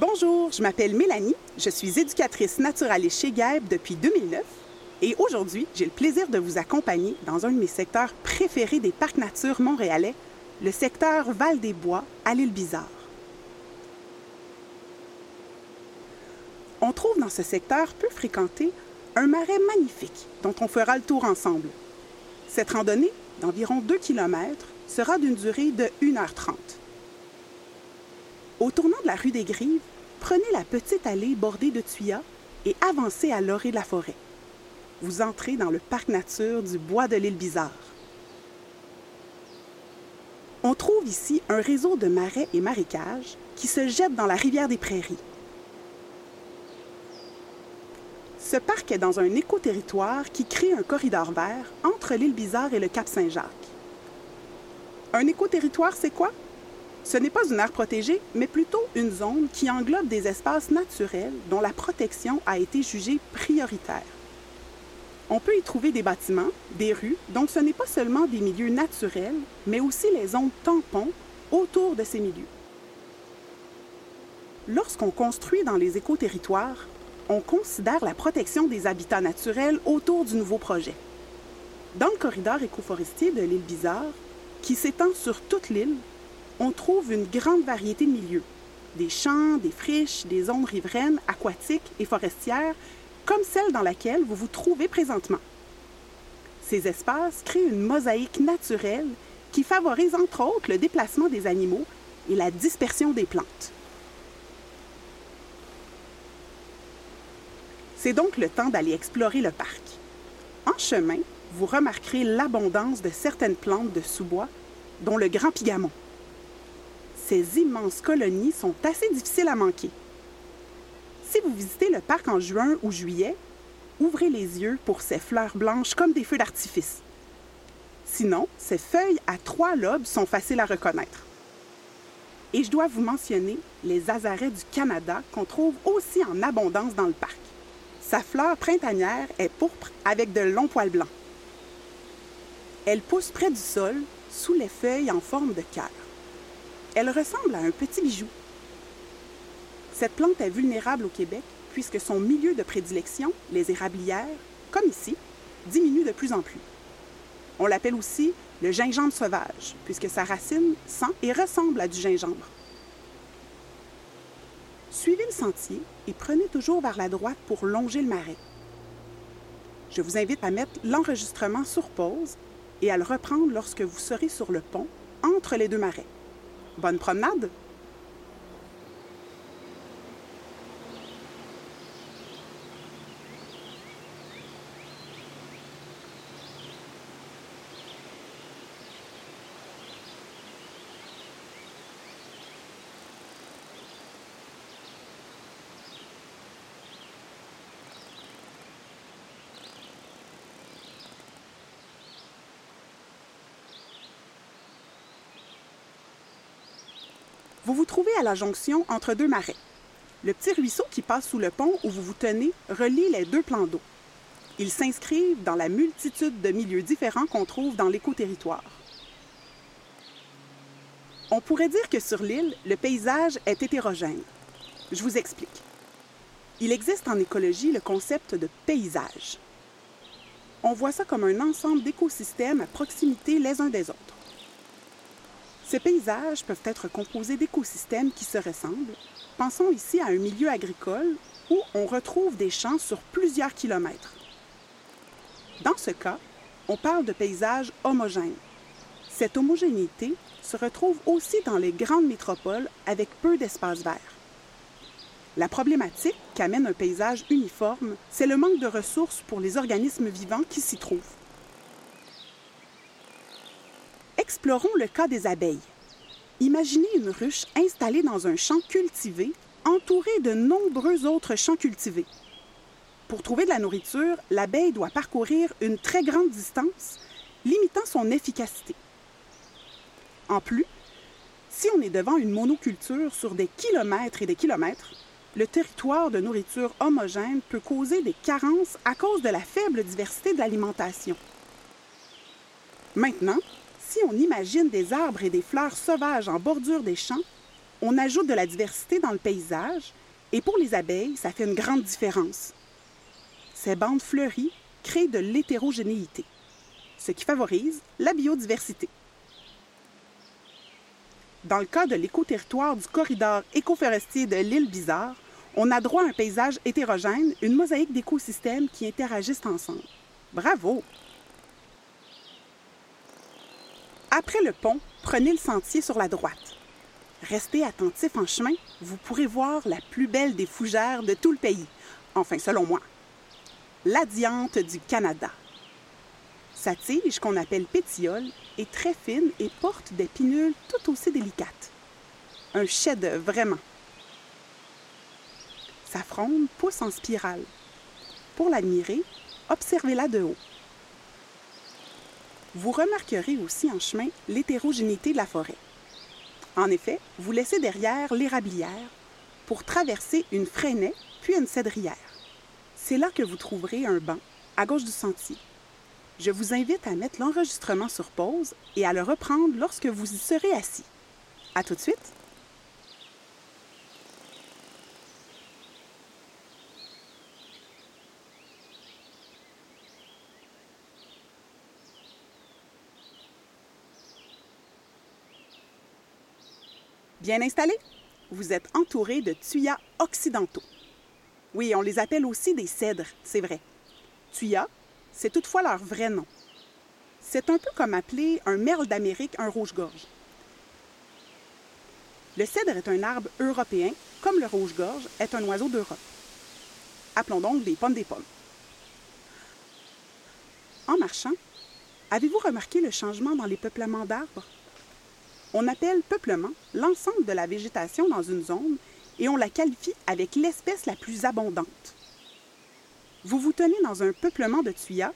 Bonjour, je m'appelle Mélanie, je suis éducatrice naturaliste chez GAEB depuis 2009 et aujourd'hui, j'ai le plaisir de vous accompagner dans un de mes secteurs préférés des parcs nature montréalais, le secteur Val-des-Bois à l'île Bizarre. On trouve dans ce secteur peu fréquenté un marais magnifique dont on fera le tour ensemble. Cette randonnée, d'environ 2 km, sera d'une durée de 1h30. Au tournant de la rue des Grives, prenez la petite allée bordée de tuyas et avancez à l'orée de la forêt. Vous entrez dans le parc nature du bois de l'île Bizarre. On trouve ici un réseau de marais et marécages qui se jettent dans la rivière des Prairies. Ce parc est dans un écoterritoire qui crée un corridor vert entre l'île Bizarre et le Cap Saint-Jacques. Un écoterritoire, c'est quoi? Ce n'est pas une aire protégée, mais plutôt une zone qui englobe des espaces naturels dont la protection a été jugée prioritaire. On peut y trouver des bâtiments, des rues, donc ce n'est pas seulement des milieux naturels, mais aussi les zones tampons autour de ces milieux. Lorsqu'on construit dans les écoterritoires, on considère la protection des habitats naturels autour du nouveau projet. Dans le corridor écoforestier de l'île Bizarre, qui s'étend sur toute l'île, on trouve une grande variété de milieux. Des champs, des friches, des zones riveraines, aquatiques et forestières, comme celle dans laquelle vous vous trouvez présentement. Ces espaces créent une mosaïque naturelle qui favorise entre autres le déplacement des animaux et la dispersion des plantes. C'est donc le temps d'aller explorer le parc. En chemin, vous remarquerez l'abondance de certaines plantes de sous-bois, dont le grand pigamon ces immenses colonies sont assez difficiles à manquer. Si vous visitez le parc en juin ou juillet, ouvrez les yeux pour ces fleurs blanches comme des feux d'artifice. Sinon, ces feuilles à trois lobes sont faciles à reconnaître. Et je dois vous mentionner les azarets du Canada qu'on trouve aussi en abondance dans le parc. Sa fleur printanière est pourpre avec de longs poils blancs. Elle pousse près du sol, sous les feuilles en forme de cœur. Elle ressemble à un petit bijou. Cette plante est vulnérable au Québec puisque son milieu de prédilection, les érablières, comme ici, diminue de plus en plus. On l'appelle aussi le gingembre sauvage, puisque sa racine sent et ressemble à du gingembre. Suivez le sentier et prenez toujours vers la droite pour longer le marais. Je vous invite à mettre l'enregistrement sur pause et à le reprendre lorsque vous serez sur le pont entre les deux marais. Bonne promenade! Vous vous trouvez à la jonction entre deux marais. Le petit ruisseau qui passe sous le pont où vous vous tenez relie les deux plans d'eau. Ils s'inscrivent dans la multitude de milieux différents qu'on trouve dans l'écoterritoire. On pourrait dire que sur l'île, le paysage est hétérogène. Je vous explique. Il existe en écologie le concept de paysage. On voit ça comme un ensemble d'écosystèmes à proximité les uns des autres. Ces paysages peuvent être composés d'écosystèmes qui se ressemblent. Pensons ici à un milieu agricole où on retrouve des champs sur plusieurs kilomètres. Dans ce cas, on parle de paysages homogènes. Cette homogénéité se retrouve aussi dans les grandes métropoles avec peu d'espaces verts. La problématique qu'amène un paysage uniforme, c'est le manque de ressources pour les organismes vivants qui s'y trouvent. Explorons le cas des abeilles. Imaginez une ruche installée dans un champ cultivé, entourée de nombreux autres champs cultivés. Pour trouver de la nourriture, l'abeille doit parcourir une très grande distance, limitant son efficacité. En plus, si on est devant une monoculture sur des kilomètres et des kilomètres, le territoire de nourriture homogène peut causer des carences à cause de la faible diversité de l'alimentation. Maintenant, si on imagine des arbres et des fleurs sauvages en bordure des champs, on ajoute de la diversité dans le paysage et pour les abeilles, ça fait une grande différence. Ces bandes fleuries créent de l'hétérogénéité, ce qui favorise la biodiversité. Dans le cas de l'écoterritoire du corridor écoforestier de l'île Bizarre, on a droit à un paysage hétérogène, une mosaïque d'écosystèmes qui interagissent ensemble. Bravo! Après le pont, prenez le sentier sur la droite. Restez attentif en chemin, vous pourrez voir la plus belle des fougères de tout le pays, enfin selon moi. La diante du Canada. Sa tige, qu'on appelle pétiole, est très fine et porte des pinules tout aussi délicates. Un chef-d'œuvre, vraiment. Sa fronde pousse en spirale. Pour l'admirer, observez-la de haut. Vous remarquerez aussi en chemin l'hétérogénéité de la forêt. En effet, vous laissez derrière l'érablière pour traverser une freinée puis une cédrière. C'est là que vous trouverez un banc à gauche du sentier. Je vous invite à mettre l'enregistrement sur pause et à le reprendre lorsque vous y serez assis. À tout de suite! Bien installé, vous êtes entouré de tuyas occidentaux. Oui, on les appelle aussi des cèdres, c'est vrai. Tuyas, c'est toutefois leur vrai nom. C'est un peu comme appeler un merle d'Amérique un rouge-gorge. Le cèdre est un arbre européen, comme le rouge-gorge est un oiseau d'Europe. Appelons donc des pommes des pommes. En marchant, avez-vous remarqué le changement dans les peuplements d'arbres? On appelle peuplement l'ensemble de la végétation dans une zone et on la qualifie avec l'espèce la plus abondante. Vous vous tenez dans un peuplement de tuyas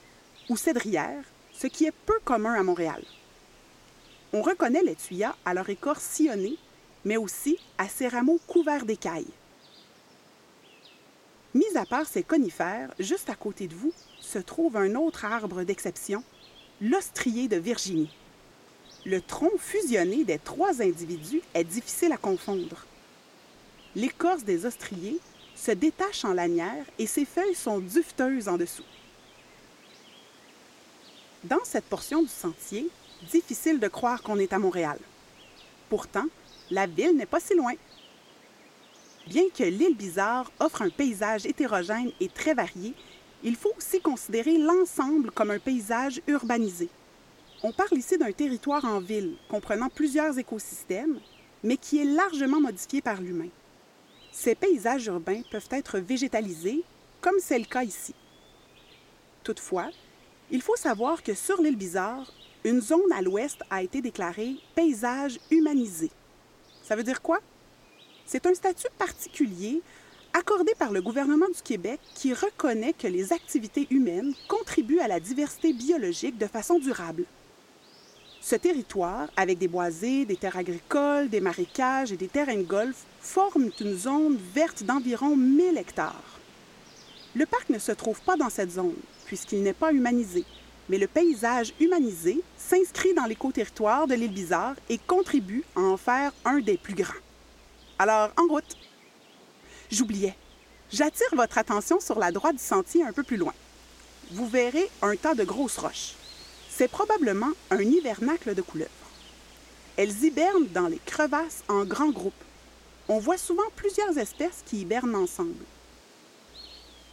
ou cédrières, ce qui est peu commun à Montréal. On reconnaît les tuyas à leur écorce sillonnée, mais aussi à ses rameaux couverts d'écailles. Mis à part ces conifères, juste à côté de vous se trouve un autre arbre d'exception, l'ostrier de Virginie. Le tronc fusionné des trois individus est difficile à confondre. L'écorce des ostriers se détache en lanière et ses feuilles sont duveteuses en dessous. Dans cette portion du sentier, difficile de croire qu'on est à Montréal. Pourtant, la ville n'est pas si loin. Bien que l'île Bizarre offre un paysage hétérogène et très varié, il faut aussi considérer l'ensemble comme un paysage urbanisé. On parle ici d'un territoire en ville comprenant plusieurs écosystèmes, mais qui est largement modifié par l'humain. Ces paysages urbains peuvent être végétalisés, comme c'est le cas ici. Toutefois, il faut savoir que sur l'île Bizarre, une zone à l'ouest a été déclarée paysage humanisé. Ça veut dire quoi? C'est un statut particulier accordé par le gouvernement du Québec qui reconnaît que les activités humaines contribuent à la diversité biologique de façon durable. Ce territoire, avec des boisés, des terres agricoles, des marécages et des terrains de golf, forme une zone verte d'environ 1000 hectares. Le parc ne se trouve pas dans cette zone, puisqu'il n'est pas humanisé, mais le paysage humanisé s'inscrit dans l'éco-territoire de l'île Bizarre et contribue à en faire un des plus grands. Alors, en route! J'oubliais. J'attire votre attention sur la droite du sentier un peu plus loin. Vous verrez un tas de grosses roches. C'est probablement un hivernacle de couleuvres. Elles hibernent dans les crevasses en grands groupes. On voit souvent plusieurs espèces qui hibernent ensemble.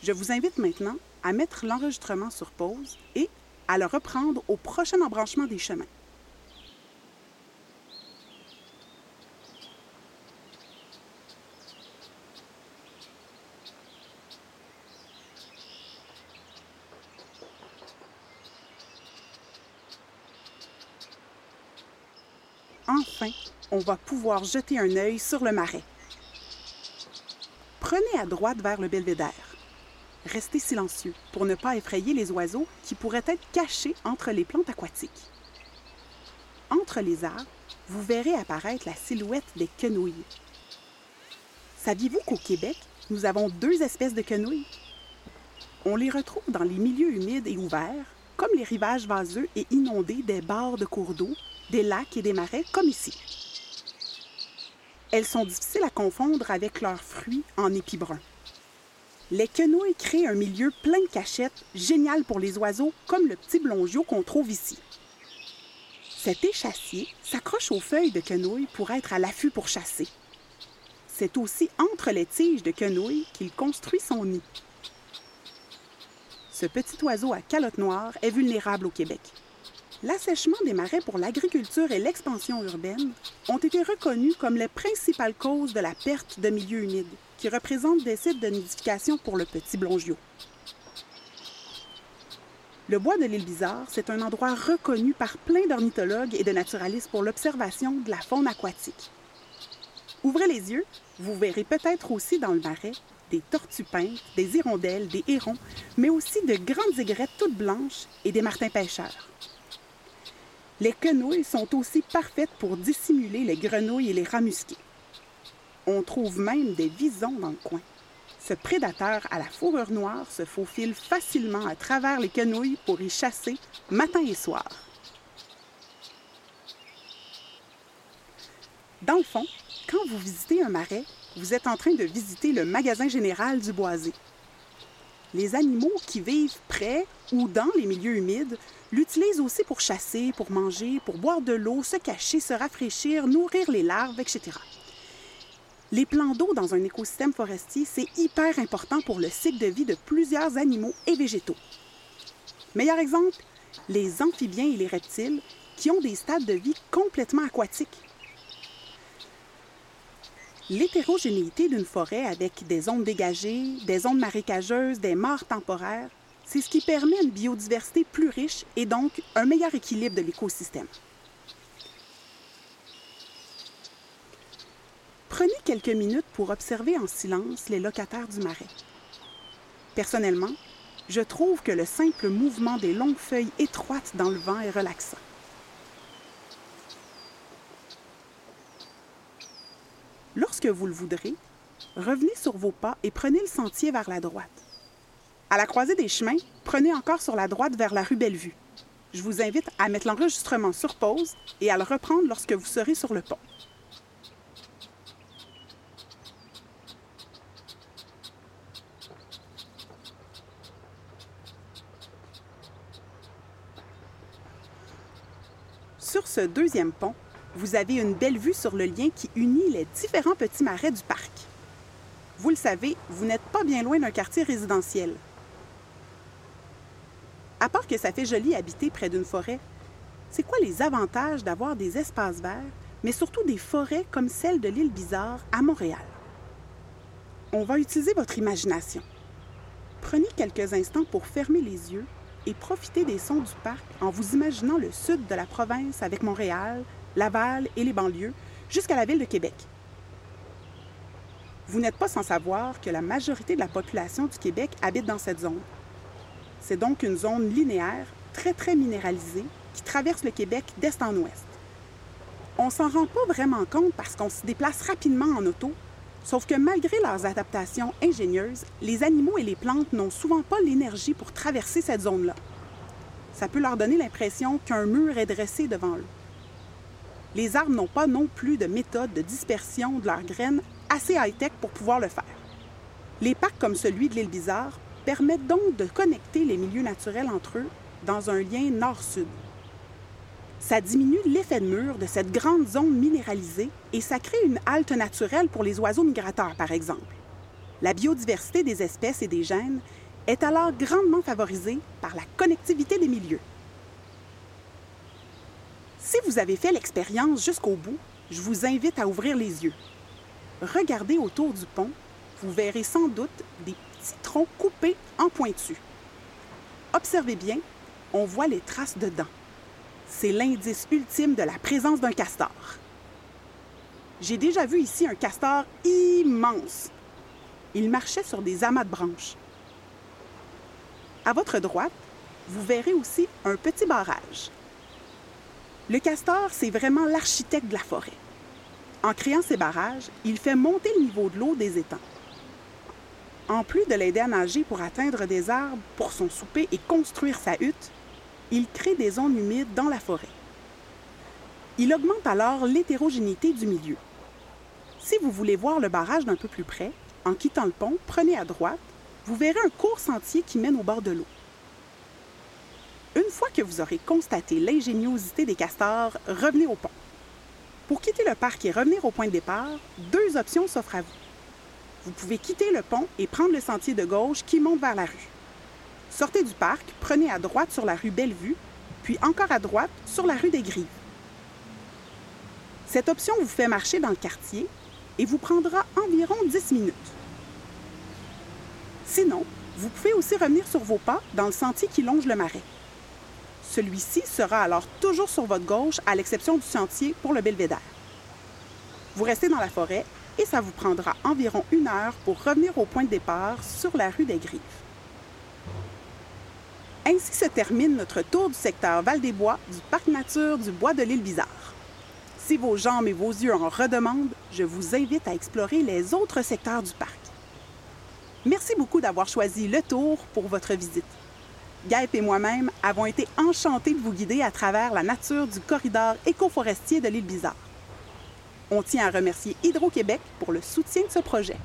Je vous invite maintenant à mettre l'enregistrement sur pause et à le reprendre au prochain embranchement des chemins. Enfin, on va pouvoir jeter un œil sur le marais. Prenez à droite vers le belvédère. Restez silencieux pour ne pas effrayer les oiseaux qui pourraient être cachés entre les plantes aquatiques. Entre les arbres, vous verrez apparaître la silhouette des quenouilles. Saviez-vous qu'au Québec, nous avons deux espèces de quenouilles? On les retrouve dans les milieux humides et ouverts, comme les rivages vaseux et inondés des bords de cours d'eau des lacs et des marais comme ici. elles sont difficiles à confondre avec leurs fruits en épis bruns. Les quenouilles créent un milieu plein de cachettes, génial pour les oiseaux, comme le petit blongiot qu'on trouve ici. Cet échassier s'accroche aux feuilles de quenouille pour être à l'affût pour chasser. C'est aussi entre les tiges de quenouille qu'il construit son nid. Ce petit oiseau à calotte noire est vulnérable au Québec. L'assèchement des marais pour l'agriculture et l'expansion urbaine ont été reconnus comme les principales causes de la perte de milieux humides, qui représentent des sites de nidification pour le petit blongiot. Le bois de l'île Bizarre, c'est un endroit reconnu par plein d'ornithologues et de naturalistes pour l'observation de la faune aquatique. Ouvrez les yeux, vous verrez peut-être aussi dans le marais des tortues peintes, des hirondelles, des hérons, mais aussi de grandes aigrettes toutes blanches et des martins pêcheurs. Les quenouilles sont aussi parfaites pour dissimuler les grenouilles et les rats musqués. On trouve même des visons dans le coin. Ce prédateur à la fourrure noire se faufile facilement à travers les quenouilles pour y chasser matin et soir. Dans le fond, quand vous visitez un marais, vous êtes en train de visiter le magasin général du boisé. Les animaux qui vivent près ou dans les milieux humides l'utilisent aussi pour chasser, pour manger, pour boire de l'eau, se cacher, se rafraîchir, nourrir les larves, etc. Les plans d'eau dans un écosystème forestier, c'est hyper important pour le cycle de vie de plusieurs animaux et végétaux. Meilleur exemple, les amphibiens et les reptiles qui ont des stades de vie complètement aquatiques. L'hétérogénéité d'une forêt avec des zones dégagées, des zones marécageuses, des mares temporaires, c'est ce qui permet une biodiversité plus riche et donc un meilleur équilibre de l'écosystème. Prenez quelques minutes pour observer en silence les locataires du marais. Personnellement, je trouve que le simple mouvement des longues feuilles étroites dans le vent est relaxant. Lorsque vous le voudrez, revenez sur vos pas et prenez le sentier vers la droite. À la croisée des chemins, prenez encore sur la droite vers la rue Bellevue. Je vous invite à mettre l'enregistrement sur pause et à le reprendre lorsque vous serez sur le pont. Sur ce deuxième pont, vous avez une belle vue sur le lien qui unit les différents petits marais du parc. Vous le savez, vous n'êtes pas bien loin d'un quartier résidentiel. À part que ça fait joli habiter près d'une forêt, c'est quoi les avantages d'avoir des espaces verts, mais surtout des forêts comme celle de l'île Bizarre à Montréal? On va utiliser votre imagination. Prenez quelques instants pour fermer les yeux et profiter des sons du parc en vous imaginant le sud de la province avec Montréal, Laval et les banlieues jusqu'à la ville de Québec. Vous n'êtes pas sans savoir que la majorité de la population du Québec habite dans cette zone. C'est donc une zone linéaire, très très minéralisée, qui traverse le Québec d'est en ouest. On s'en rend pas vraiment compte parce qu'on se déplace rapidement en auto, sauf que malgré leurs adaptations ingénieuses, les animaux et les plantes n'ont souvent pas l'énergie pour traverser cette zone-là. Ça peut leur donner l'impression qu'un mur est dressé devant eux. Les arbres n'ont pas non plus de méthode de dispersion de leurs graines assez high-tech pour pouvoir le faire. Les parcs comme celui de l'île Bizarre permettent donc de connecter les milieux naturels entre eux dans un lien nord-sud. Ça diminue l'effet de mur de cette grande zone minéralisée et ça crée une halte naturelle pour les oiseaux migrateurs, par exemple. La biodiversité des espèces et des gènes est alors grandement favorisée par la connectivité des milieux. Si vous avez fait l'expérience jusqu'au bout, je vous invite à ouvrir les yeux. Regardez autour du pont, vous verrez sans doute des petits troncs coupés en pointu. Observez bien, on voit les traces de dents. C'est l'indice ultime de la présence d'un castor. J'ai déjà vu ici un castor immense. Il marchait sur des amas de branches. À votre droite, vous verrez aussi un petit barrage. Le castor, c'est vraiment l'architecte de la forêt. En créant ces barrages, il fait monter le niveau de l'eau des étangs. En plus de l'aider à nager pour atteindre des arbres pour son souper et construire sa hutte, il crée des zones humides dans la forêt. Il augmente alors l'hétérogénéité du milieu. Si vous voulez voir le barrage d'un peu plus près, en quittant le pont, prenez à droite, vous verrez un court sentier qui mène au bord de l'eau. Une fois que vous aurez constaté l'ingéniosité des castors, revenez au pont. Pour quitter le parc et revenir au point de départ, deux options s'offrent à vous. Vous pouvez quitter le pont et prendre le sentier de gauche qui monte vers la rue. Sortez du parc, prenez à droite sur la rue Bellevue, puis encore à droite sur la rue des Grives. Cette option vous fait marcher dans le quartier et vous prendra environ 10 minutes. Sinon, vous pouvez aussi revenir sur vos pas dans le sentier qui longe le marais. Celui-ci sera alors toujours sur votre gauche, à l'exception du sentier pour le belvédère. Vous restez dans la forêt et ça vous prendra environ une heure pour revenir au point de départ sur la rue des Grives. Ainsi se termine notre tour du secteur Val-des-Bois du Parc nature du Bois de l'île Bizarre. Si vos jambes et vos yeux en redemandent, je vous invite à explorer les autres secteurs du parc. Merci beaucoup d'avoir choisi le tour pour votre visite. Gaëp et moi-même avons été enchantés de vous guider à travers la nature du corridor écoforestier de l'île Bizarre. On tient à remercier Hydro-Québec pour le soutien de ce projet.